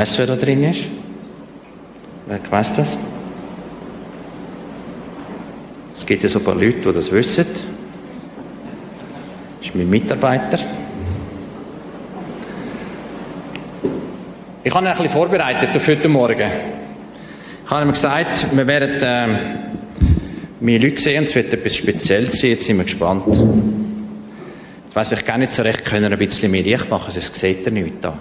weiss, wer da drin ist? Wer weiss das? Es gibt ja so ein paar Leute, die das wissen. Das ist mein Mitarbeiter. Ich habe ihn ein bisschen vorbereitet auf heute Morgen. Ich habe ihm gesagt, wir werden äh, meine Leute sehen, es wird etwas Spezielles sein, jetzt sind wir gespannt. Jetzt weiss ich gar nicht so recht, können ein bisschen mehr Licht machen, sonst sieht er nichts da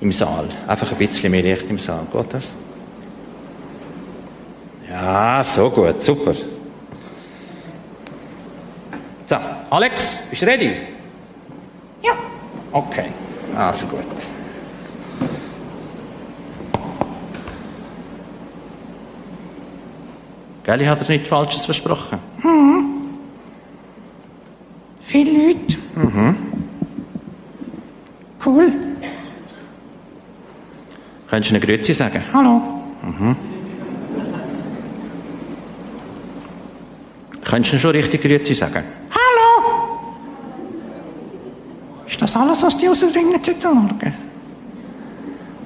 im Saal. Einfach ein bisschen mehr Licht im Saal. Geht das? Ja, so gut, super. So, Alex, bist du ready? Ja. Okay, also gut. Gell, ich habe dir nichts Falsches versprochen. Mhm. Viele Leute. Mhm. Cool. Könntest du eine Grüezi sagen? Hallo. Mhm. Könntest du schon richtig Grüezi sagen? Hallo. Ist das alles, was die rausbringen heute Morgen?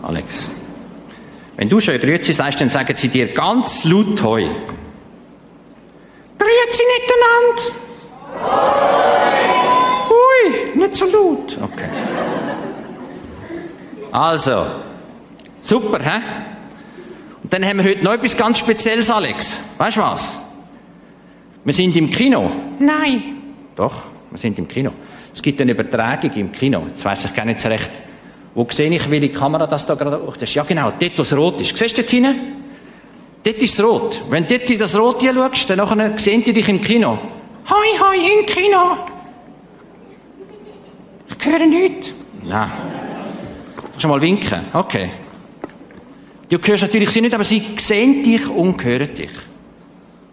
Alex. Wenn du schon Grüezi sagst, dann sagen sie dir ganz laut Heu. Grüezi miteinander. Ui, nicht so laut. Okay. Also, super, hä? Und dann haben wir heute noch etwas ganz Spezielles, Alex. Weißt du was? Wir sind im Kino. Nein. Doch, wir sind im Kino. Es gibt eine Übertragung im Kino. Jetzt weiss ich gar nicht so recht. Wo sehe ich, welche Kamera das da gerade das ist? Ja, genau, dort, wo es rot ist. Siehst du dort hinten? Dort ist es rot. Wenn du dort in das Rot schaust, dann nachher sehen die dich im Kino. Hoi, hoi, im Kino. Ich höre nichts. Nein. Kannst du mal winken? Okay. Du hörst natürlich sie nicht, aber sie sehen dich und hören dich.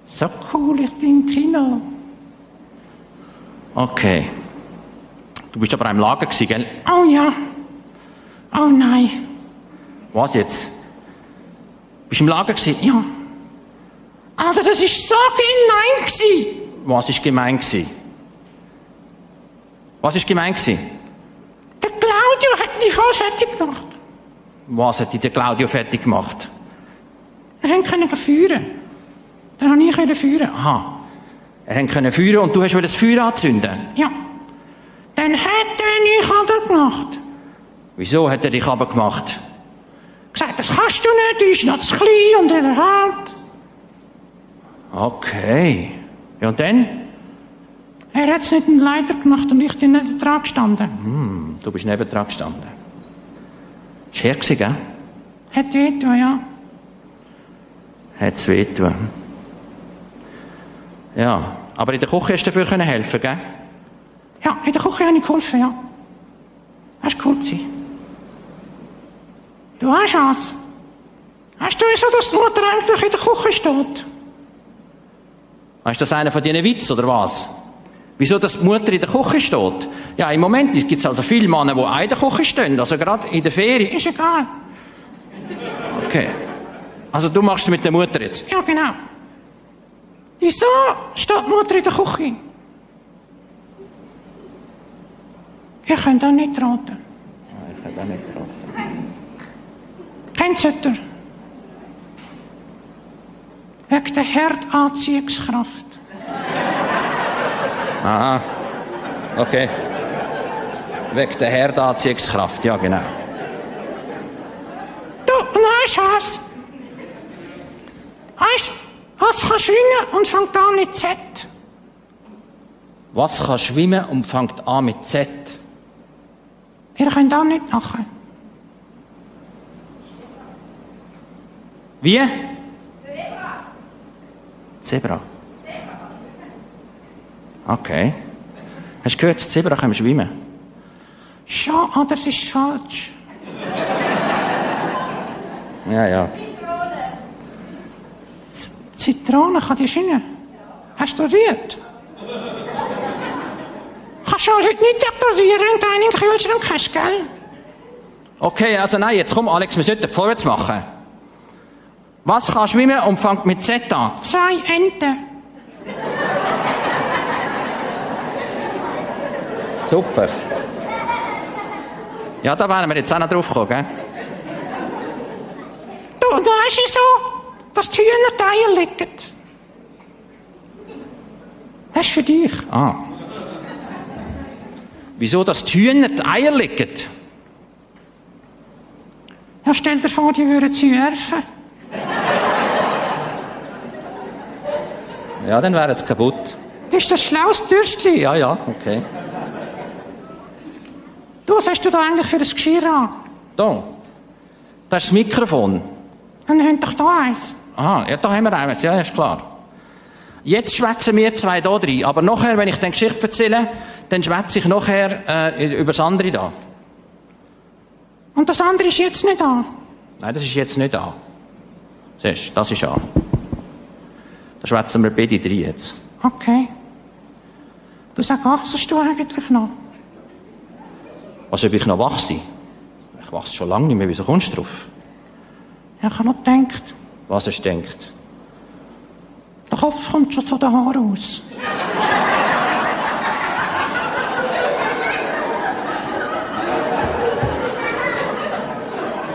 So cool, ich bin im Kino. Okay. Du bist aber im Lager gewesen, gell? Oh ja. Oh nein. Was jetzt? Bist du im Lager gewesen? Ja. Alter, das ist so gemein gewesen. Was ist gemein gewesen? Was ist gemein gewesen? Der Claudio hat mich voll fertig gemacht. Was hat dich der Claudio fertig gemacht? Wir können feuern. Dann habe ich feuern. Aha. Er konnte feuern und du hast das Feuer anzünden? Ja. Dann hat er mich aber gemacht. Wieso hat er dich aber gemacht? Gesagt, das kannst du nicht, du bist noch zu klein und er hart. Okay. Ja, und dann? Er hat es nicht in den Leiter gemacht und ich bin nicht dran gestanden. Hm, du bist neben dran gestanden. Ist her gewesen, gell? Hat wehgetan, ja. Hat's wehgetan. Ja, aber in der Küche hast du dafür können helfen, gell? Ja, in der Küche habe ich geholfen, ja. Das war cool. Gewesen. Du hast was. Hast du wieso, dass die Mutter eigentlich in der Küche steht? Ist das einer von diesen Witz oder was? Wieso, dass die Mutter in der Küche steht? Ja, im Moment gibt es also viele Männer, die auch in der Küche stehen, also gerade in der Ferien. Ist egal. Okay. Also du machst es mit der Mutter jetzt? Ja, genau. Wieso steht die Mutter in der Küche? Ihr könnt auch nicht raten. Ja, ich kann auch nicht raten. Kennt ihr? Wegen der Herdanziehungskraft. Aha. Okay. Wegen der Herdanziehungskraft, ja genau. Du, weißt was? Weißt was kann schwingen und fängt an mit Z? Was kann schwimmen und fängt an mit Z? Ihr könnt auch nicht machen. Wie? Zebra. Okay. Hast du gehört, Zebra kann schwimmen? Ja, aber das ist falsch. Ja, ja. Z Zitrone kann die schwimmen. Hast du studiert? Kannst du heute nicht dekorieren, du einen im Kühlschrank hast, gell? Okay, also nein, jetzt komm, Alex, wir sollten vorwärts machen. Was kann schwimmen und fängt mit Z an? Zwei Enten. Super. Ja, da wären wir jetzt auch noch drauf gekommen, gell? Du so, dass die Hühner Eier legen? Das ist für dich. Ah. Wieso, dass die Hühner die Eier legen? Ja, stell dir vor, die würden sie werfen. Ja, dann wären sie kaputt. Das ist das schlauste Bürstchen. Ja, ja, okay. Du, was hast du da eigentlich für ein Geschirr an? Da. Das ist das Mikrofon. Dann haben doch da eins. Ah, ja, da haben wir eines. Ja, ist klar. Jetzt schwätzen wir zwei da drin. Aber nachher, wenn ich die Geschichte erzähle, dann schwätze ich nachher äh, über das andere da. Und das andere ist jetzt nicht da. Nein, das ist jetzt nicht da. Siehst du, das ist an. Da schwätzen wir beide drin jetzt. Okay. Du sag, wachsest du eigentlich noch? Was, ob ich noch wachse? Ich wachse schon lange nicht mehr. Wieso kommst du drauf? Ja, ich habe noch gedacht, Was hast du denkt? der Kopf kommt schon zu den Haaren aus.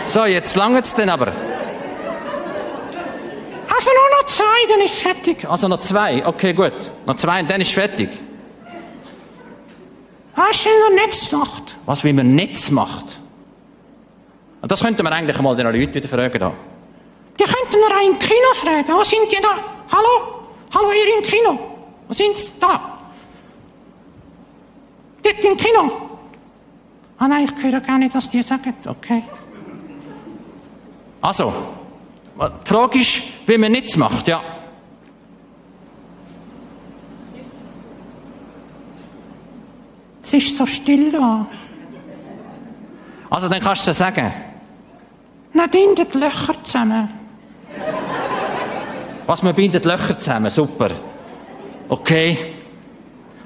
So, jetzt langt es denn aber. Also nur noch zwei, dann ist fertig. Also noch zwei. Okay, gut. Noch zwei und dann ist fertig. Du, wenn er nichts macht? Was, wie man Netz macht? Und das könnten wir eigentlich mal den Leuten wieder fragen. Da. Die könnten ihr auch im Kino fragen. Wo sind die da? Hallo? Hallo, ihr im Kino? Wo sind sie da? Dort im Kino? Ah nein, ich höre gar nicht, was die sagen. Okay. Also, die Frage ist, wie man Netz macht, ja. Es ist so still da. Also, dann kannst du es sagen. Dann bindet Löcher zusammen. Was, man bindet Löcher zusammen. Super. Okay.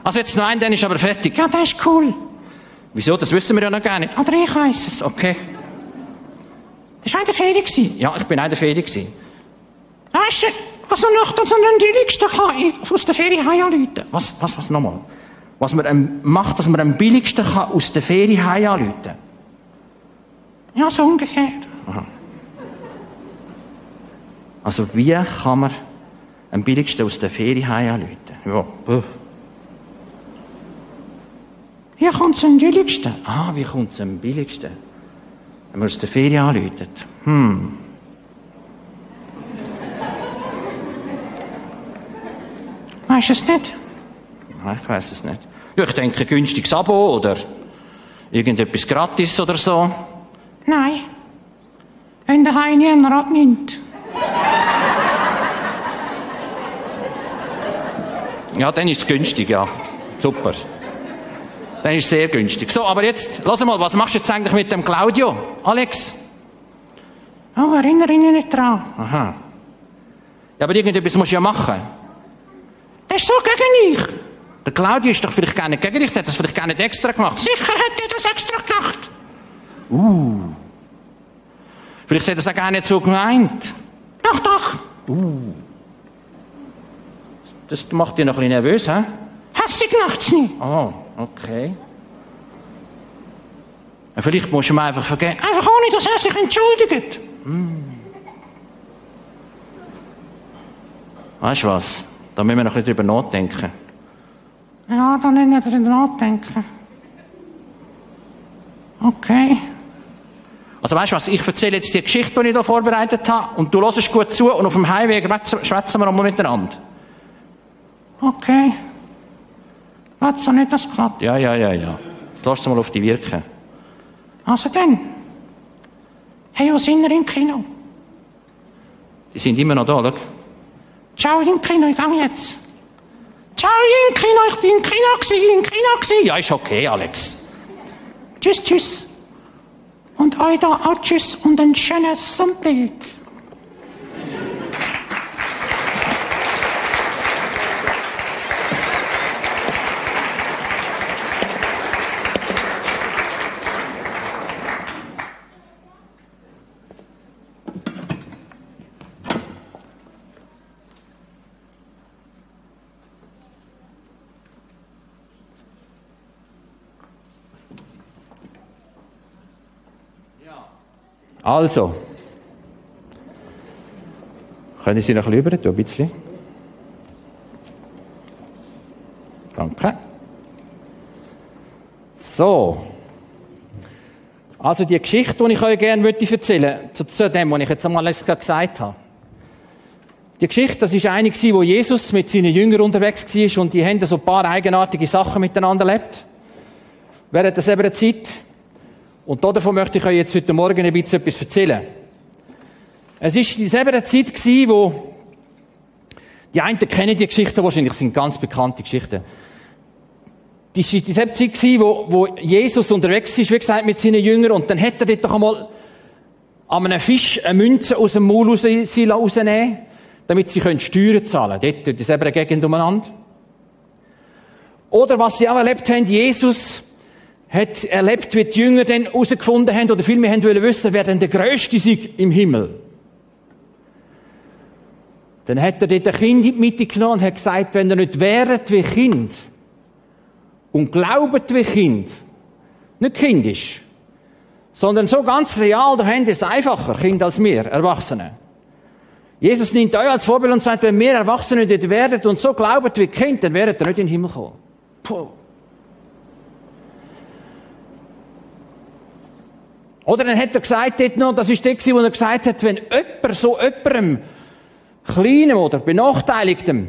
Also jetzt noch ein, dann ist aber fertig. Ja, das ist cool. Wieso? Das wissen wir ja noch gar nicht. Oder ich weiss es. Okay. Das war in der Ferien. Ja, ich bin in der Ferien. Weißt du, also nach dann so einen billigsten kann ich aus der Ferien heimrufen. Was, was, was nochmal? Was man ähm, macht, dass man am billigsten kann aus der Ferien heim anrufen Ja, so ungefähr. Also wie kann man am billigsten aus der Ferien heim anrufen? Ja. puh. Hier kommt es am billigsten. Ah, wie kommt es am billigsten? Wenn man aus der Ferien anruft. Hm. Weißt du es nicht? Ich weiß es nicht. Ja, ich denke, ein günstiges Abo oder irgendetwas gratis oder so. Nein. Wenn der Hein einen Rat nimmt. Ja, dann ist es günstig, ja. Super. Dann ist es sehr günstig. So, aber jetzt, lass mal, was machst du jetzt eigentlich mit dem Claudio? Alex? Oh, erinnere ihn nicht dran. Aha. Ja, aber irgendetwas musst du ja machen. Das ist so gegen mich. Der Claudio ist doch vielleicht gar nicht gegen dich, der hat das vielleicht gar nicht extra gemacht. Sicher hat er das extra gedacht. Vielleicht hat er es auch gar nicht so gemeint. Doch, doch. Das macht dich noch ein bisschen nervös, hä? Hässig macht's nicht. Oh, okay. Ja, Vielleicht musst du ihm einfach vergeben. Einfach ohne, dass er sich entschuldigt. Weißt du was? Da müssen wir noch ein bisschen drüber nachdenken. Ja, dann nicht drüber nachdenken. Okay. Also weißt du was? Ich erzähle jetzt die Geschichte, die ich hier vorbereitet habe, und du hörst gut zu, und auf dem Heimweg schwätzen wir nochmal miteinander. Okay. Warte so nicht, das klappt. Ja, ja, ja, ja. Jetzt lass es mal auf dich wirken. Also dann. Hey, wo sind wir im Kino? Die sind immer noch da, schau. Ciao im Kino, ich gehe jetzt. Ciao im Kino, ich bin im Kino gewesen, im Kino gewesen. Ja, ist okay, Alex. Tschüss, tschüss. Und euch da auch tschüss und einen schönen Sonntag. Also. Können Sie noch ein bisschen rüber, ein bisschen? Danke. So. Also die Geschichte, die ich euch gerne erzählen möchte, zu, dem, was ich jetzt einmal gesagt habe. Die Geschichte, das ist eine wo Jesus mit seinen Jüngern unterwegs war und die haben so ein paar eigenartige Sachen miteinander erlebt. Während derselben Zeit. Und davon möchte ich euch jetzt heute Morgen ein bisschen etwas erzählen. Es ist dieselbe Zeit gewesen, wo die einen kennen die Geschichten wahrscheinlich, sind ganz bekannte Geschichten. Das war dieselbe Zeit gewesen, wo, wo Jesus unterwegs ist, wie gesagt, mit seinen Jüngern und dann hätte er dort doch einmal an einem Fisch eine Münze aus dem Maul raus, rausnehmen damit sie Steuern zahlen können. Dort, in dieser Gegend umeinander. Oder was sie auch erlebt haben, Jesus hat erlebt, wie die Jünger dann herausgefunden haben, oder vielmehr haben wollen wissen, wer denn der Größte ist im Himmel. Dann hat er dort ein Kind in die Mitte genommen und hat gesagt, wenn ihr nicht wäret wie Kind und glaubet wie Kind, nicht kindisch, sondern so ganz real, da habt ihr es einfacher, Kind als wir, Erwachsene. Jesus nimmt euch als Vorbild und sagt, wenn wir Erwachsene nicht werdet und so glaubet wie Kind, dann werdet ihr nicht in den Himmel kommen. Puh. Oder dann hat er gesagt, dort noch, das ist der, wo er gesagt hat, wenn jemand so jemandem, Kleinem oder Benachteiligtem,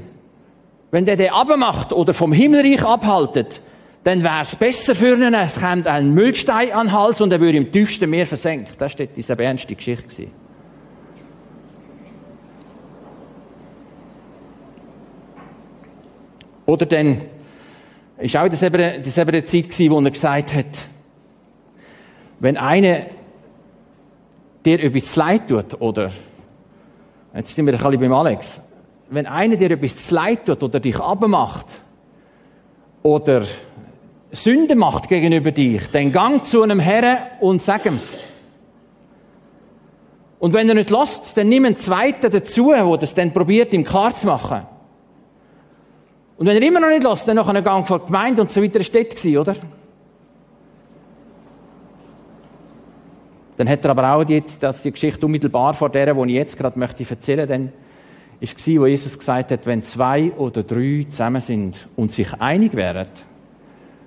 wenn der den abmacht oder vom Himmelreich abhaltet, dann wäre es besser für ihn, es kommt ein Müllstein an den Hals und er würde im tiefsten Meer versenkt. Das steht diese ernste Geschichte. Oder dann ist auch dieselbe, dieselbe Zeit gewesen, wo er gesagt hat, wenn einer dir etwas leid tut, oder, jetzt sind wir ein bisschen beim Alex, wenn einer dir etwas leid tut oder dich abmacht, oder Sünde macht gegenüber dich, dann gang zu einem Herrn und sag ihm's. Und wenn er nicht lässt, dann nimm einen zweiten dazu, der das dann probiert, ihm klar zu machen. Und wenn er immer noch nicht lässt, dann noch einen Gang vor Gemeinde und so weiter gewesen, oder? Dann hat er aber auch die, dass die Geschichte unmittelbar vor der, die ich jetzt gerade möchte erzählen, dann ist es wo Jesus gesagt hat, wenn zwei oder drei zusammen sind und sich einig wären,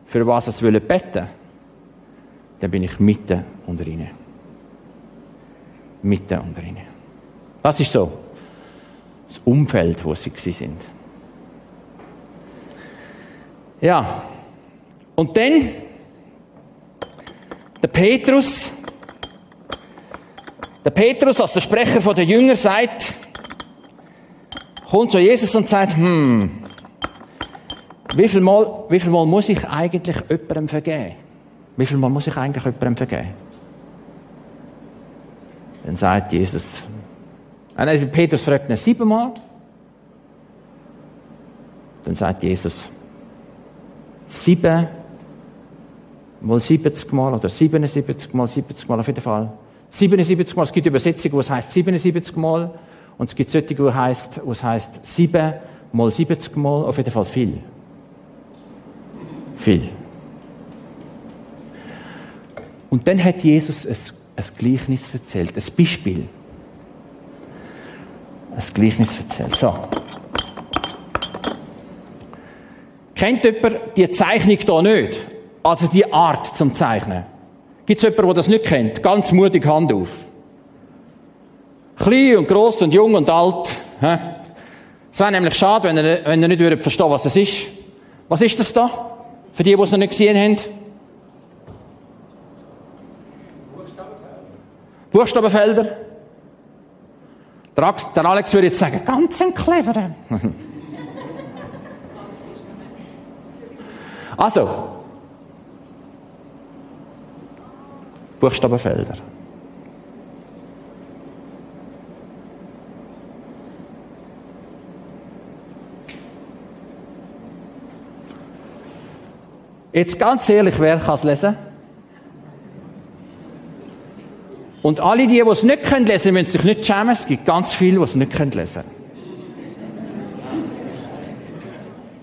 für was sie wollen beten, dann bin ich mitten unter ihnen. Mitten unter ihnen. Das ist so das Umfeld, wo sie sind. Ja. Und dann der Petrus. Der Petrus, als der Sprecher von der Jünger sagt, kommt zu Jesus und sagt, hm, wie viel Mal, wie viel Mal muss ich eigentlich jemandem vergeben? Wie viel Mal muss ich eigentlich jemandem vergeben? Dann sagt Jesus, nein, Petrus fragt ihn siebenmal. Dann sagt Jesus, sieben mal 70 Mal oder 77 mal 70 Mal auf jeden Fall. 77 Mal, es gibt Übersetzungen, wo es heißt 77 Mal und es gibt solche, wo es heißt, wo es heißt 7 mal 70 Mal, auf jeden Fall viel. Viel. Und dann hat Jesus ein, ein Gleichnis erzählt, ein Beispiel. Ein Gleichnis erzählt. So. Kennt jemand die Zeichnung hier nicht? Also die Art zum Zeichnen. Gibt es jemanden, der das nicht kennt? Ganz mutig Hand auf. Klein und gross und jung und alt. Es wäre nämlich schade, wenn ihr, wenn ihr nicht würdet verstehen was es ist. Was ist das da? Für die, die es noch nicht gesehen haben. Buchstabenfelder. Buchstabenfelder. Der Alex würde jetzt sagen, ganz ein cleverer. Also, Buchstabenfelder. Jetzt ganz ehrlich, wer kann es lesen? Und alle die, es nicht lesen können, müssen sich nicht schämen. Es gibt ganz viele, die es nicht lesen können.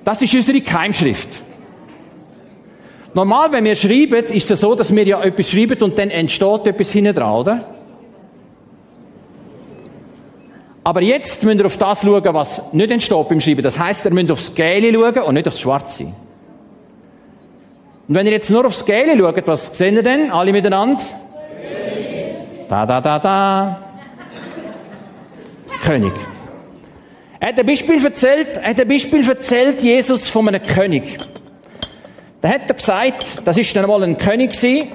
Das ist unsere Keimschrift. Normal, wenn wir schreiben, ist es so, dass wir ja etwas schreiben und dann entsteht etwas hinten dran, oder? Aber jetzt müsst ihr auf das schauen, was nicht entsteht beim Schreiben. Das heisst, ihr müsst aufs Gelbe schauen und nicht aufs Schwarze. Und wenn ihr jetzt nur aufs Gelbe schaut, was seht ihr denn? Alle miteinander? Da, da, da, da. König. Er hat ein Beispiel erzählt, er hat ein Beispiel erzählt, Jesus von einem König. Da hat er gesagt, das ist dann einmal ein König gewesen.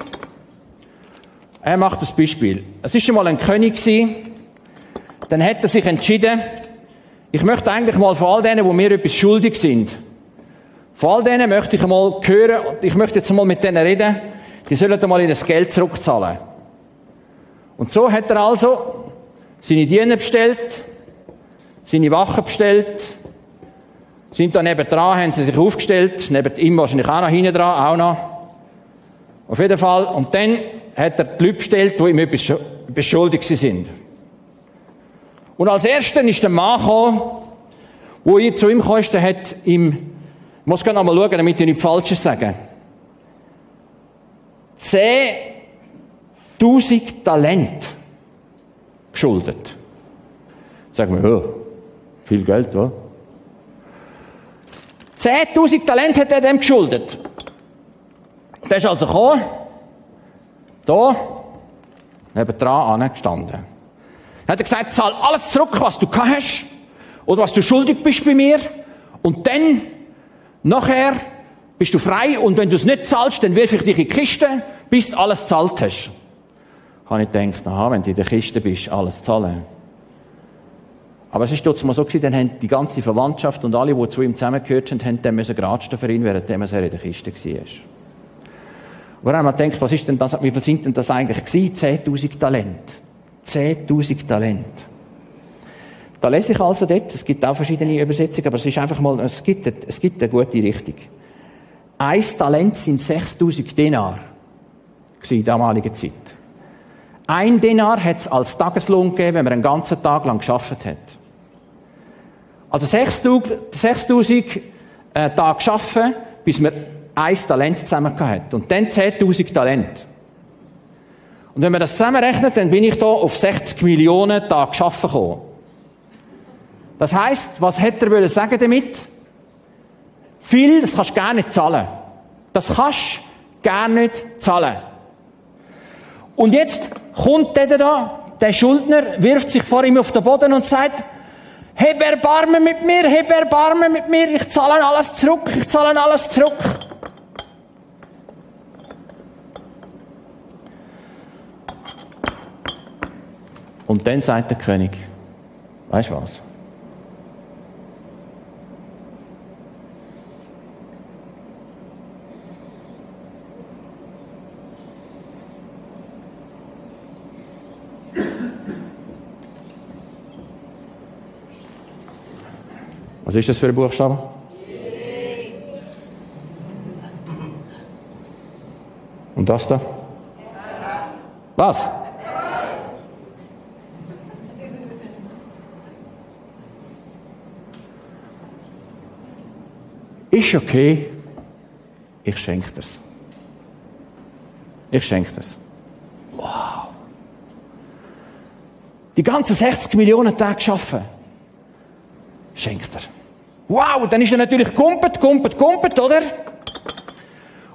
Er macht das Beispiel. Es ist einmal ein König gewesen. Dann hat er sich entschieden, ich möchte eigentlich mal von all denen, wo mir etwas schuldig sind, von all denen möchte ich einmal hören, ich möchte jetzt mal mit denen reden, die sollen einmal in das Geld zurückzahlen. Und so hat er also seine Diener bestellt, seine Wachen bestellt, sind da neben dran, haben sie sich aufgestellt, neben ihm wahrscheinlich auch noch hinten dran, auch noch. Auf jeden Fall. Und dann hat er die Leute bestellt, die ihm etwas beschuldigt sind. Und als erster ist der Mann gekommen, wo zu ihm der hat ihm, ich muss gerne mal schauen, damit ich nichts Falsches sage. 10.000 Talent geschuldet. Sagen wir, ja, viel Geld, oder? 10.000 Talent hat er dem geschuldet. Der ist also gekommen, da, neben dran gestanden. Dann hat er gesagt, zahl alles zurück, was du gehabt hast, oder was du schuldig bist bei mir, und dann, nachher, bist du frei, und wenn du es nicht zahlst, dann wirf ich dich in die Kiste, bis du alles zahlt hast. Habe ich gedacht, aha, wenn du in der Kiste bist, alles zahlen. Aber es ist trotzdem so gewesen, dann haben die ganze Verwandtschaft und alle, die zu ihm zusammengehört sind, haben dann müssen gratschen für ihn, während er in der Kiste war. Und dann haben wir gedacht, was ist denn das, wie viel sind denn das eigentlich gewesen? 10.000 Talent. 10.000 Talent. Da lese ich also dort, es gibt auch verschiedene Übersetzungen, aber es ist einfach mal, es gibt, es gibt eine gute Richtung. Ein Talent sind 6.000 Denar. in der damaligen Zeit. Ein Denar hat es als Tageslohn gegeben, wenn man einen ganzen Tag lang geschafft hat. Also 6000 äh, Tage arbeiten, bis man ein Talent zusammen hat. Und dann 10.000 Talent. Und wenn man das zusammenrechnet, dann bin ich da auf 60 Millionen Tage arbeiten gekommen. Das heisst, was hätte er sagen damit? Viel, das kannst du gar nicht zahlen. Das kannst du gar nicht zahlen. Und jetzt kommt der da, der Schuldner, wirft sich vor ihm auf den Boden und sagt, Heb Erbarmen mit mir, heb Erbarmen mit mir, ich zahle alles zurück, ich zahle alles zurück. Und dann sagt der König, weißt du was? Was ist das für ein Buchstabe? Und das da? Was? Ist okay, ich schenke dir's. Ich schenke dir's. Wow. Die ganzen 60 Millionen Tage geschaffen. Schenkt er. Wow, dann ist er natürlich gumpet, gumpet, gumpet, oder?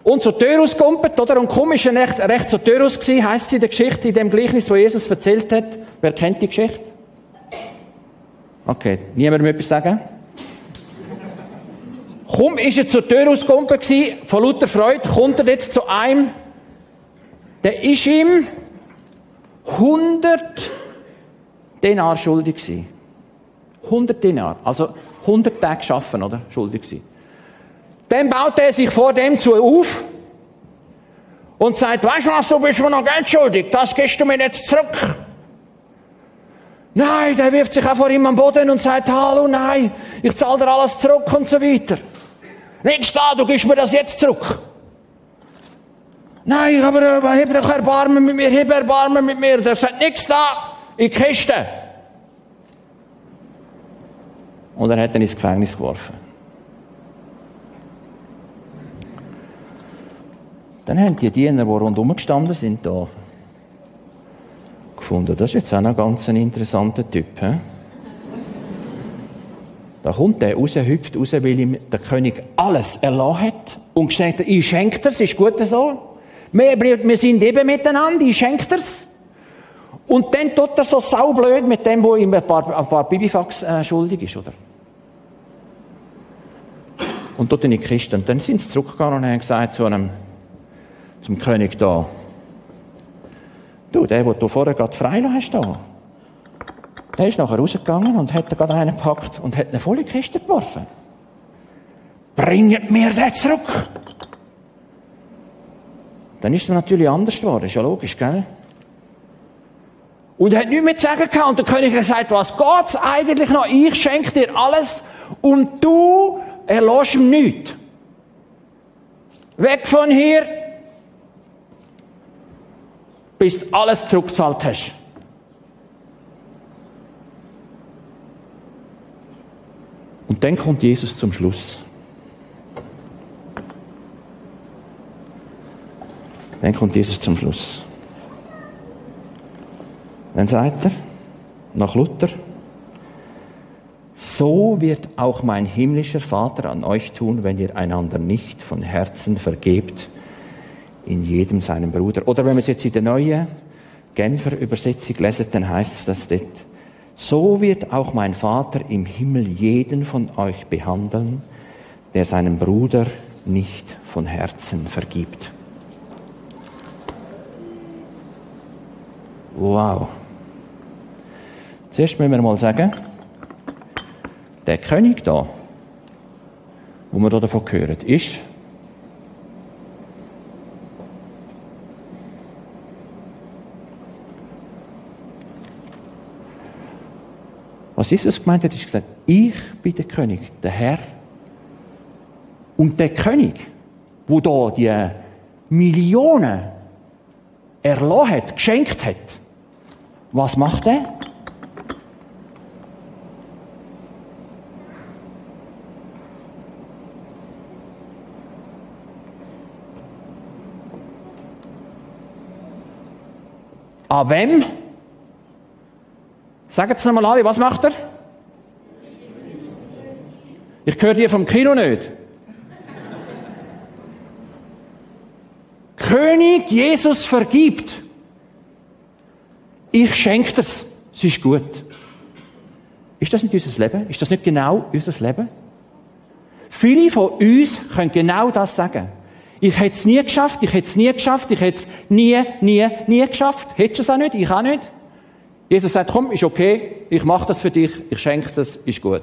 Und so Törus gumpet, oder? Und komisch ist er recht, so Törus gewesen, heisst es in der Geschichte, in dem Gleichnis, wo Jesus erzählt hat. Wer kennt die Geschichte? Okay, niemand mehr etwas sagen? Komm, ist er zur Tür ausgekommen gewesen, von lauter Freude, kommt er jetzt zu einem, der ist ihm 100 Denar schuldig gewesen. 100 Denar, also 100 Tage schaffen, oder? Schuldig gewesen. Dann baut er sich vor dem zu auf und sagt, weißt du was, du bist mir noch Geld schuldig, das gehst du mir jetzt zurück. Nein, der wirft sich auch vor ihm am Boden und sagt, hallo, nein, ich zahle dir alles zurück und so weiter. Nichts da, du gibst mir das jetzt zurück. Nein, aber äh, hab doch Erbarmen mit mir, hab Erbarmen mit mir. Der sagt, nichts da, in die Kiste. Und er hat ihn ins Gefängnis geworfen. Dann haben die Diener, die rundherum gestanden sind, da gefunden, das ist jetzt auch noch ganz ein interessanter Typ. He? Da kommt der raus, hüpft raus, weil ihm der König alles erlassen hat und gesagt hat, ich schenke das, ist gut so. Wir, wir sind eben miteinander, ich schenke das. Und dann tut er so saublöd mit dem, wo ihm ein paar, ein paar Bibifax äh, schuldig ist, oder? Und dort in die Kiste. Und dann sind sie zurückgegangen und haben gesagt zu einem, zum König da, du, der, den du vorher gerade freilassen hast, da, der ist nachher rausgegangen und hat gerade einen gepackt und hat eine volle Kiste geworfen. Bringt mir den zurück! Dann ist es natürlich anders geworden, ist ja logisch, gell? Und er hat nichts mehr zu sagen gehabt. Und der König hat gesagt, was geht's eigentlich noch? Ich schenke dir alles und du erlässt ihm nichts. Weg von hier, bis du alles zurückgezahlt hast. Und dann kommt Jesus zum Schluss. Dann kommt Jesus zum Schluss. Dann sagt er, nach Luther, so wird auch mein himmlischer Vater an euch tun, wenn ihr einander nicht von Herzen vergebt, in jedem seinem Bruder. Oder wenn wir es jetzt in der neuen Genfer Übersetzung lesen, dann heißt es das dort, so wird auch mein Vater im Himmel jeden von euch behandeln, der seinem Bruder nicht von Herzen vergibt. Wow. Zuerst müssen wir mal sagen, der König da, wo wir davon hören, ist Was Jesus gemeint hat, ist gesagt, ich bin der König, der Herr. Und der König, wo da die Millionen erlassen hat, geschenkt hat, was macht er? An wem? Sagen Sie nochmal alle, was macht er? Ich höre die vom Kino nicht. König Jesus vergibt. Ich schenke das. Es ist gut. Ist das nicht unser Leben? Ist das nicht genau unser Leben? Viele von uns können genau das sagen. Ich hätte es nie geschafft, ich hätte es nie geschafft, ich hätte es nie, nie, nie geschafft. Hättest du es auch nicht, ich auch nicht. Jesus sagt, komm, ist okay, ich mache das für dich, ich schenke es, ist gut.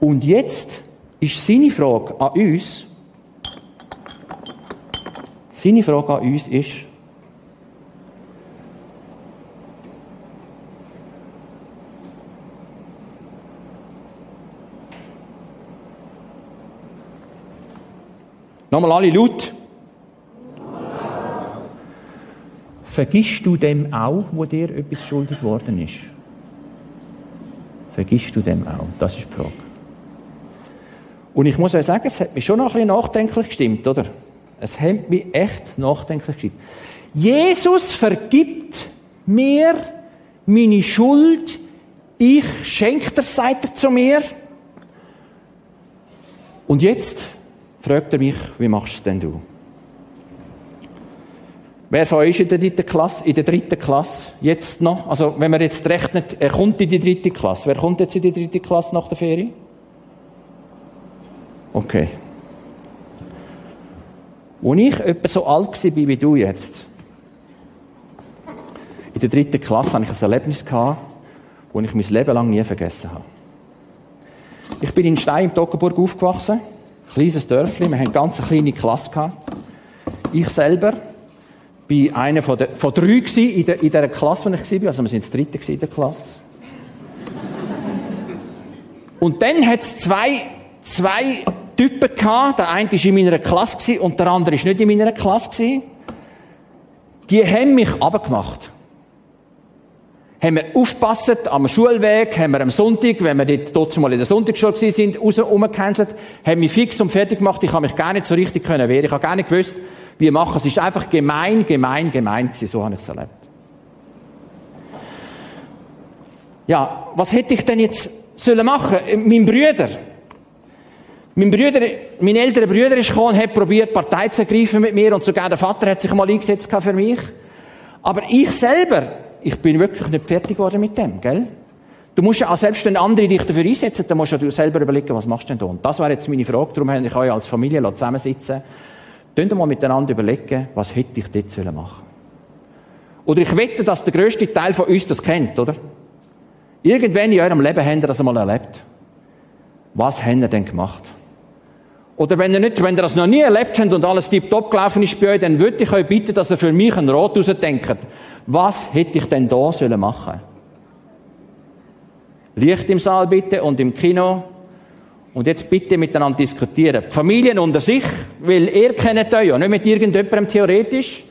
Und jetzt ist seine Frage an uns, seine Frage an uns ist, Nochmal alle laut. Vergisst du dem auch, wo dir etwas schuldig geworden ist? Vergisst du dem auch? Das ist die Frage. Und ich muss euch sagen, es hat mich schon noch ein bisschen nachdenklich gestimmt, oder? Es hat mich echt nachdenklich gestimmt. Jesus vergibt mir meine Schuld. Ich schenke das, sagt er zu mir. Und jetzt fragt er mich, wie machst du es denn du? Wer von euch in der dritten Klasse? In der dritten Klasse jetzt noch? Also, wenn man jetzt rechnet, er kommt in die dritte Klasse. Wer kommt jetzt in die dritte Klasse nach der Ferie? Okay. Als ich etwa so alt war wie du jetzt, in der dritten Klasse hatte ich ein Erlebnis, das ich mein Leben lang nie vergessen habe. Ich bin in Stein im Toggenburg aufgewachsen, kleines Dörfli, wir eine ganz kleine Klasse. Gehabt. Ich selber bin einer von, der, von drei in, der, in dieser Klasse, wo ich war. Also wir sind das dritte in der Klasse. Und dann hat es zwei, zwei Typen gehabt. Der eine war in meiner Klasse und der andere war nicht in meiner Klasse. Die haben mich abgemacht. Haben wir aufgepasst am Schulweg, haben wir am Sonntag, wenn wir dort mal in der Sonntagsschule sind, raus, umgecancelt, haben mich fix und fertig gemacht. Ich habe mich gar nicht so richtig können wehren. Ich habe gar nicht gewusst, wie machen. Es ist einfach gemein, gemein, gemein gewesen. So habe ich es erlebt. Ja, was hätte ich denn jetzt sollen machen? Mein Brüder. Mein Brüder, mein älterer Brüder ist gekommen hat probiert, Partei zu ergreifen mit mir und sogar der Vater hat sich mal eingesetzt für mich. Aber ich selber, ich bin wirklich nicht fertig geworden mit dem, gell? Du musst ja auch, selbst wenn andere dich dafür einsetzen, dann musst du selber überlegen, was machst du denn da? Und das wäre jetzt meine Frage, darum habe ich euch als Familie zusammensitzen Könnt ihr mal miteinander überlegen, was hätte ich dort machen sollen Oder ich wette, dass der grösste Teil von uns das kennt, oder? Irgendwann in eurem Leben habt ihr das einmal erlebt. Was habt ihr denn gemacht? Oder wenn ihr nicht, wenn ihr das noch nie erlebt habt und alles tiptop gelaufen ist bei euch, dann würde ich euch bitten, dass ihr für mich ein Rot rausdenkt. Was hätte ich denn da sollen machen? Licht im Saal bitte und im Kino. Und jetzt bitte miteinander diskutieren. Die Familien unter sich, weil ihr kennt euch ja, nicht mit irgendjemandem theoretisch.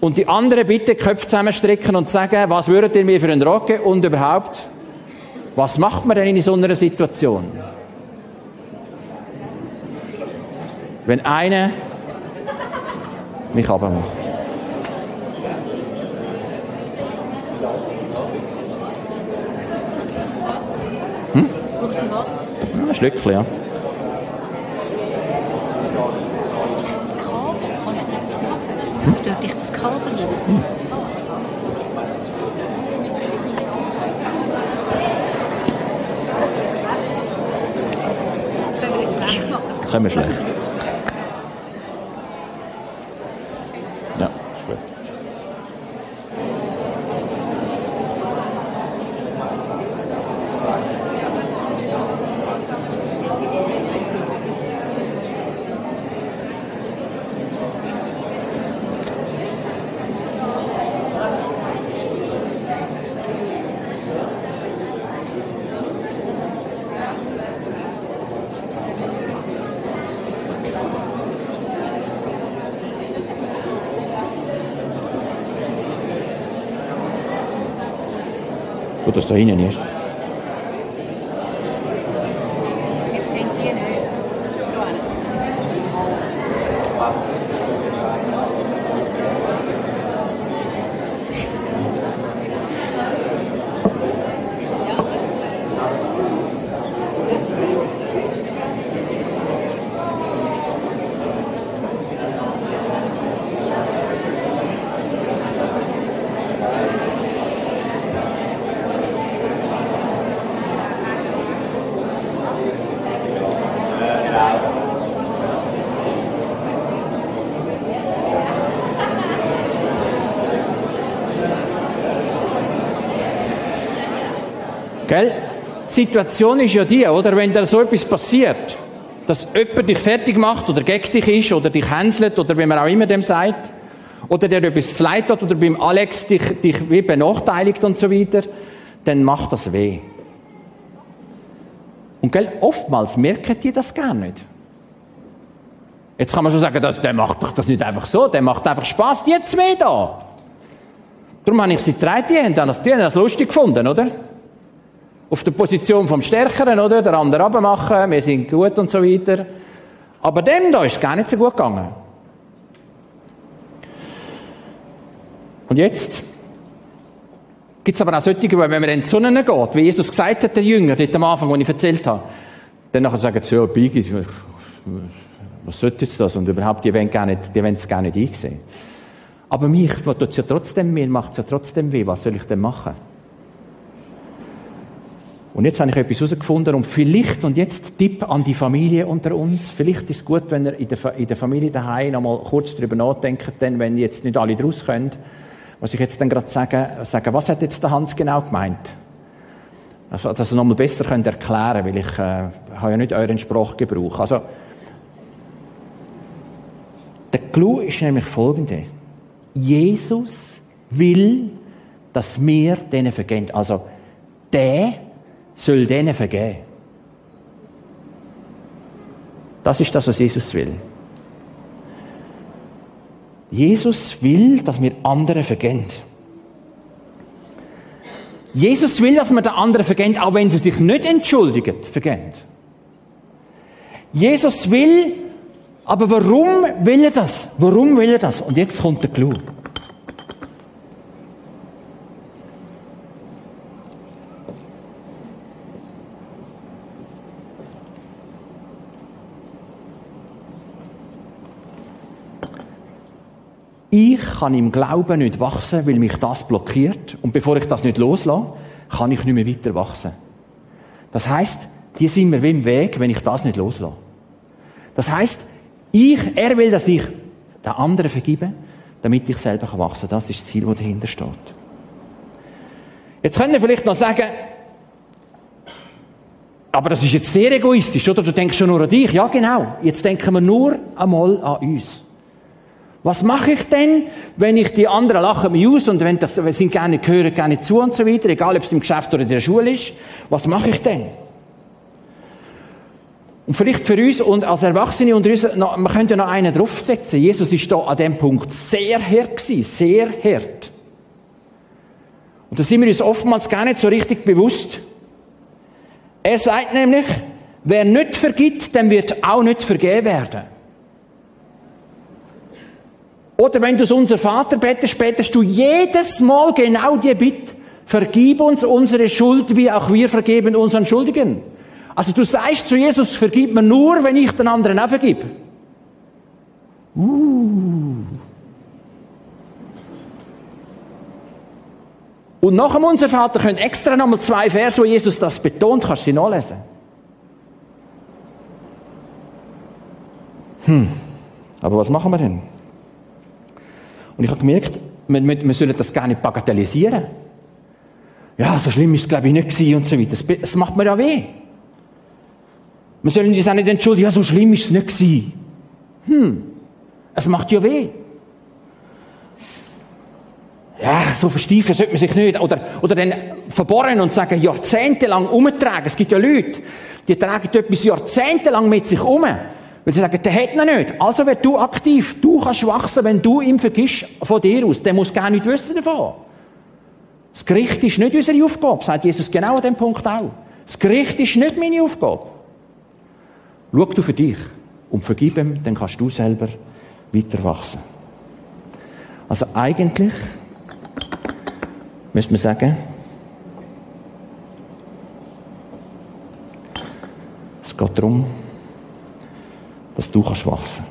Und die anderen bitte Köpfe zusammenstrecken und sagen, was würdet ihr mir für einen Rock und überhaupt, was macht man denn in so einer Situation? Wenn einer mich abmacht. Hm? Brauchst du was? Ein Schlückchen, ja. Hm? Stört dich das Kabel nicht? Hm. Das können wir schlecht. stotinja nije. Situation ist ja die, oder? Wenn da so etwas passiert, dass jemand dich fertig macht oder gegen dich ist oder dich hänselt oder wie man auch immer dem sagt, oder der etwas zu leid hat oder beim Alex dich, dich wie benachteiligt und so weiter, dann macht das weh. Und gell, oftmals merken die das gar nicht. Jetzt kann man schon sagen, das, der macht doch das nicht einfach so, der macht einfach Spaß, die zwei da. Darum habe ich sie drei, die haben das, die haben das lustig gefunden, oder? Auf der Position vom Stärkeren, oder? Der andere abmachen, wir sind gut und so weiter. Aber dem da ist gar nicht so gut gegangen. Und jetzt gibt es aber auch solche, wenn man in die Sonne geht, wie Jesus gesagt hat, der Jünger, dort am Anfang, wo ich erzählt habe, dann nachher sagen sie, ja, Bigi, was sollte jetzt das? Und überhaupt, die wollen, es gar nicht einsehen. Aber mich tut es ja trotzdem, mir macht es ja trotzdem weh, was soll ich denn machen? Und jetzt habe ich etwas herausgefunden und vielleicht, und jetzt Tipp an die Familie unter uns, vielleicht ist es gut, wenn ihr in der, in der Familie daheim noch mal kurz darüber nachdenkt, denn wenn jetzt nicht alle draus können, was ich jetzt dann gerade sage, sagen, was hat jetzt der Hans genau gemeint? Also, dass ihr noch mal besser könnt erklären, weil ich äh, habe ja nicht euren Sprachgebrauch. Also, der Clou ist nämlich folgende. Jesus will, dass wir denen vergehen. Also, der soll denen vergeben. Das ist das, was Jesus will. Jesus will, dass wir anderen vergehen. Jesus will, dass man den anderen vergehen, auch wenn sie sich nicht entschuldigen, vergehen. Jesus will, aber warum will er das? Warum will er das? Und jetzt kommt der Clou. Kann im Glauben nicht wachsen, weil mich das blockiert. Und bevor ich das nicht loslasse, kann ich nicht mehr weiter wachsen. Das heißt, die sind mir wie im Weg, wenn ich das nicht loslasse. Das heißt, ich, er will, dass ich den anderen vergebe, damit ich selber wachsen kann. Das ist das Ziel, das dahinter steht. Jetzt könnt ihr vielleicht noch sagen, aber das ist jetzt sehr egoistisch, oder? Du denkst schon nur an dich. Ja, genau. Jetzt denken wir nur einmal an uns. Was mache ich denn, wenn ich die anderen lachen mich aus und wenn das, sind gerne hören gerne zu und so weiter, egal ob es im Geschäft oder in der Schule ist. Was mache ich denn? Und vielleicht für uns und als Erwachsene unter uns, noch, man könnte noch einen draufsetzen. Jesus ist da an dem Punkt sehr hart gewesen, sehr hart. Und da sind wir uns oftmals gar nicht so richtig bewusst. Er sagt nämlich, wer nicht vergibt, dem wird auch nicht vergeben werden. Oder wenn du es unser Vater bettest, betest du jedes Mal genau die Bitte, vergib uns unsere Schuld, wie auch wir vergeben unseren Schuldigen. Also du sagst zu Jesus, vergib mir nur, wenn ich den anderen auch vergib. Uh. Und nach dem Unser Vater könnt extra nochmal zwei Verse, wo Jesus das betont, kannst du sie nachlesen. Hm. Aber was machen wir denn? Und ich habe gemerkt, wir, wir, wir sollen das gar nicht bagatellisieren. Ja, so schlimm ist es, glaube ich, nicht gewesen und so weiter. Das, das macht mir ja weh. Wir sollen uns auch nicht entschuldigen, ja, so schlimm ist es nicht gewesen. Hm, es macht ja weh. Ja, so versteifen sollte man sich nicht. Oder, oder dann verborgen und sagen, jahrzehntelang umtragen. Es gibt ja Leute, die tragen etwas jahrzehntelang mit sich um. Weil sie sagen, der hat noch nicht. Also werd du aktiv. Du kannst wachsen, wenn du ihm vergisst von dir aus. Der muss gar nicht wissen davon. Das Gericht ist nicht unsere Aufgabe, sagt Jesus genau an dem Punkt auch. Das Gericht ist nicht meine Aufgabe. Schau du für dich und vergib ihm, dann kannst du selber weiter wachsen. Also eigentlich müsste man sagen, es geht darum, dass du kannst wachsen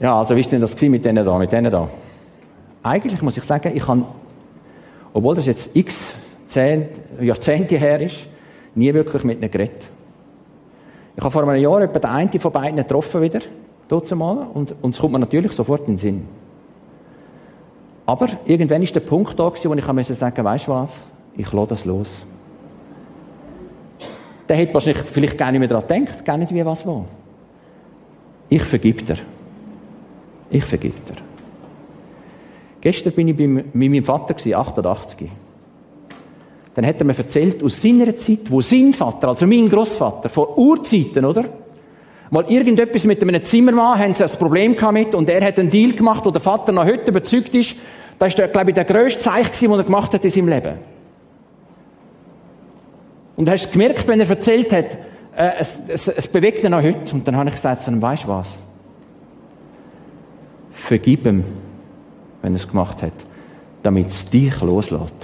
Ja, also wie ist denn das mit denen da, mit denen da? Eigentlich muss ich sagen, ich habe, obwohl das jetzt x zehn, Jahrzehnte her ist, nie wirklich mit ihnen geredet. Ich habe vor einem Jahr etwa den einen von beiden getroffen wieder, mal, und, und es kommt mir natürlich sofort in den Sinn. Aber irgendwann ist der Punkt da wo ich sagen musste, weißt du was, ich lasse das los der hätte wahrscheinlich vielleicht gar nicht mehr daran gedacht, gar nicht wie was war. Ich vergib dir. Ich vergib dir. Gestern bin ich mit meinem Vater, 88. Dann hat er mir erzählt, aus seiner Zeit, wo sein Vater, also mein Großvater, vor Urzeiten, oder? Mal irgendetwas mit einem Zimmermann, haben sie ein Problem mit und er hat einen Deal gemacht, wo der Vater noch heute überzeugt ist, das ist, glaube ich, der grösste Zeichen, den er gemacht hat in seinem Leben. Und hast gemerkt, wenn er erzählt hat, äh, es, es, es bewegt ihn auch heute. Und dann habe ich gesagt zu ihm, weißt du was? Vergib ihm, wenn er es gemacht hat, damit es dich loslässt.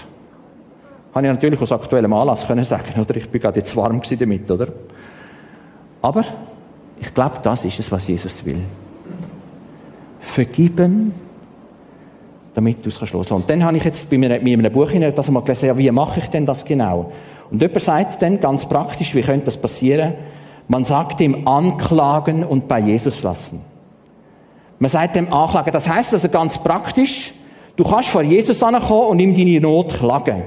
Habe ich natürlich aus aktuellem Anlass können sagen, oder? Ich bin gerade jetzt warm damit, oder? Aber ich glaube, das ist es, was Jesus will. Vergib ihm, damit du es loslassen. Und dann habe ich jetzt bei mir in einem Buch das mal gelesen, ja, wie mache ich denn das genau? Und jemand sagt dann ganz praktisch, wie könnte das passieren? Man sagt ihm anklagen und bei Jesus lassen. Man sagt ihm anklagen. Das heißt also ganz praktisch, du kannst vor Jesus ankommen und ihm deine Not klagen.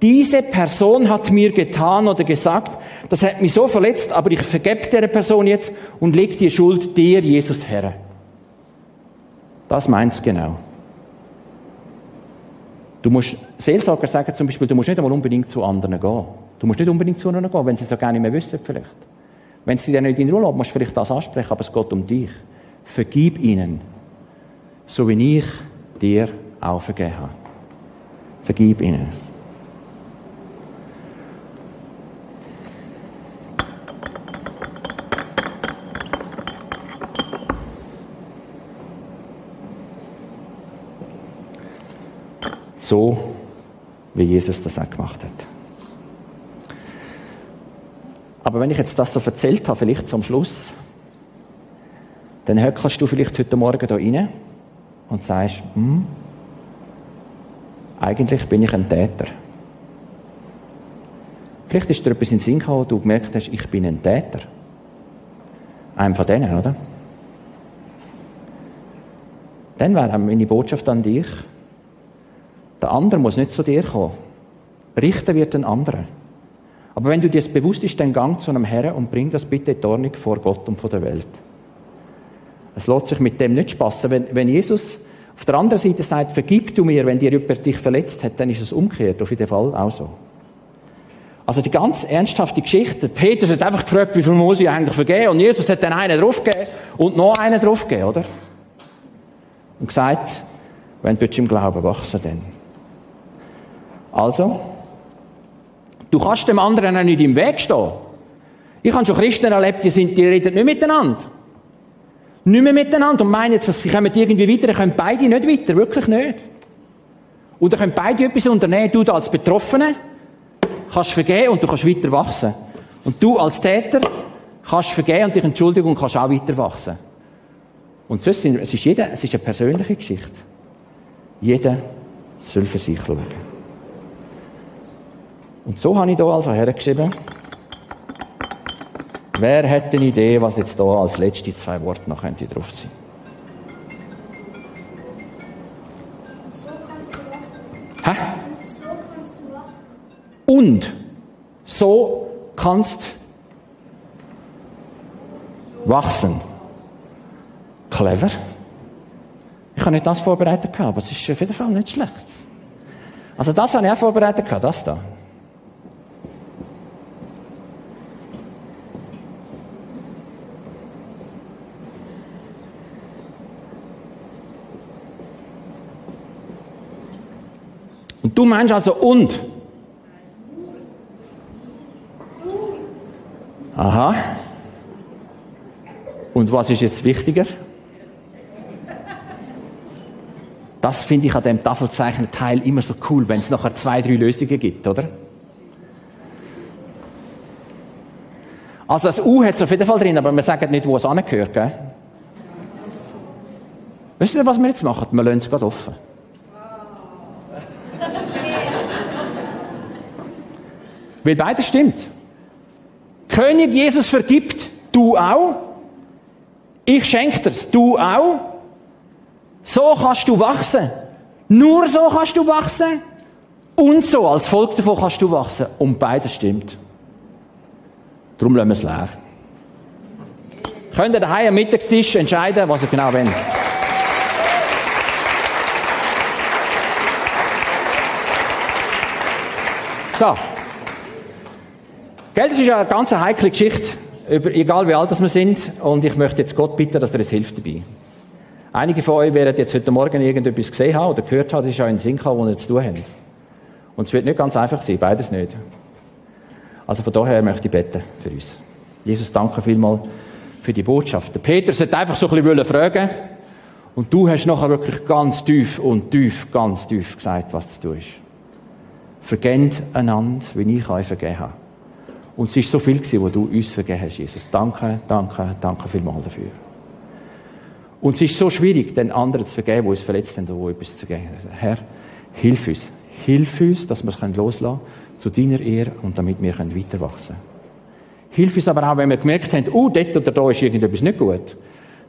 Diese Person hat mir getan oder gesagt, das hat mich so verletzt, aber ich vergebe der Person jetzt und leg die Schuld dir, Jesus, her. Das meint's genau. Du musst, Seelsorger sagen zum Beispiel, du musst nicht einmal unbedingt zu anderen gehen. Du musst nicht unbedingt zu ihnen gehen, wenn sie es ja gar nicht mehr wissen vielleicht. Wenn sie dir nicht in Ruhe lassen, musst du vielleicht das ansprechen, aber es geht um dich. Vergib ihnen, so wie ich dir auch vergeben habe. Vergib ihnen. So, wie Jesus das auch gemacht hat. Aber wenn ich jetzt das so erzählt habe, vielleicht zum Schluss, dann höckelst du vielleicht heute Morgen hier rein und sagst, hm, eigentlich bin ich ein Täter. Vielleicht ist dir etwas in den Sinn gekommen, du gemerkt hast, ich bin ein Täter. Einem von denen, oder? Dann wäre meine Botschaft an dich, der andere muss nicht zu dir kommen. Richten wird den anderen. Aber wenn du dir bewusst bist, dann gang zu einem Herrn und bring das bitte in Ordnung vor Gott und vor der Welt. Es lässt sich mit dem nicht spassen. Wenn, wenn Jesus auf der anderen Seite sagt, vergib du mir, wenn dir jemand dich verletzt hat, dann ist es umgekehrt, auf jeden Fall auch so. Also die ganz ernsthafte Geschichte. Petrus hat einfach gefragt, wie viel muss ich eigentlich vergeben? Und Jesus hat dann einen draufgegeben und noch einen draufgegeben, oder? Und gesagt, wenn du im Glauben wachsen dann. Also, du kannst dem anderen auch nicht im Weg stehen. Ich habe schon Christen erlebt, die, sind, die reden nicht miteinander. Nicht mehr miteinander und meinen, dass sie kommen irgendwie weiter, können beide nicht weiter, wirklich nicht. Und dann können beide etwas unternehmen. Du als Betroffene kannst vergeben und du kannst weiter wachsen. Und du als Täter kannst vergeben und dich entschuldigen und kannst auch weiter wachsen. Und sonst es ist jeder, es ist eine persönliche Geschichte. Jeder soll für sich schauen. Und so habe ich hier also hergeschrieben, wer hat eine Idee, was jetzt hier als letzte zwei Worte noch könnte drauf sein? Hä? Und so kannst wachsen. Clever. Ich habe nicht das vorbereitet aber es ist auf jeden Fall nicht schlecht. Also das habe ich auch vorbereitet das da. Und du meinst also und? Aha. Und was ist jetzt wichtiger? Das finde ich an dem Tafelzeichen-Teil immer so cool, wenn es nachher zwei, drei Lösungen gibt, oder? Also das U hat es auf jeden Fall drin, aber wir sagen nicht, wo es angehört, gell? Wisst ihr, was wir jetzt machen? Wir lassen es gerade offen. Weil beides stimmt. König Jesus vergibt, du auch. Ich schenke dir's, du auch. So kannst du wachsen. Nur so kannst du wachsen. Und so, als Volk davon kannst du wachsen. Und beides stimmt. Darum lassen wir es leer. Könnt ihr daheim am Mittagstisch entscheiden, was ihr genau wollt. So. Gell, das ist eine ganz heikle Geschichte, egal wie alt wir sind. Und ich möchte jetzt Gott bitten, dass er uns hilft dabei. Einige von euch werden jetzt heute Morgen irgendetwas gesehen haben oder gehört haben, das ist auch ein Sinn gehabt, wo ihr zu tun habt. Und es wird nicht ganz einfach sein, beides nicht. Also von daher möchte ich beten für uns. Jesus, danke vielmals für die Botschaft. Der Peter sollte einfach so ein bisschen fragen und du hast nachher wirklich ganz tief und tief, ganz tief gesagt, was du tust. Vergebt einander, wie ich euch vergeben habe. Und es ist so viel gewesen, was du uns vergeben hast, Jesus. Danke, danke, danke vielmals dafür. Und es ist so schwierig, den anderen zu vergeben, die uns verletzt haben, oder etwas zu vergeben Herr, hilf uns. Hilf uns, dass wir es loslassen können, zu deiner Ehre und damit wir weiter wachsen können. Hilf uns aber auch, wenn wir gemerkt haben, oh, dort oder da ist irgendetwas nicht gut,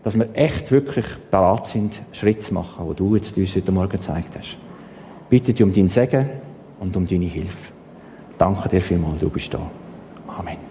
dass wir echt wirklich bereit sind, Schritte zu machen, wo du jetzt uns heute Morgen gezeigt hast. Bitte dich um dein Segen und um deine Hilfe. Danke dir vielmals, du bist da. Amen.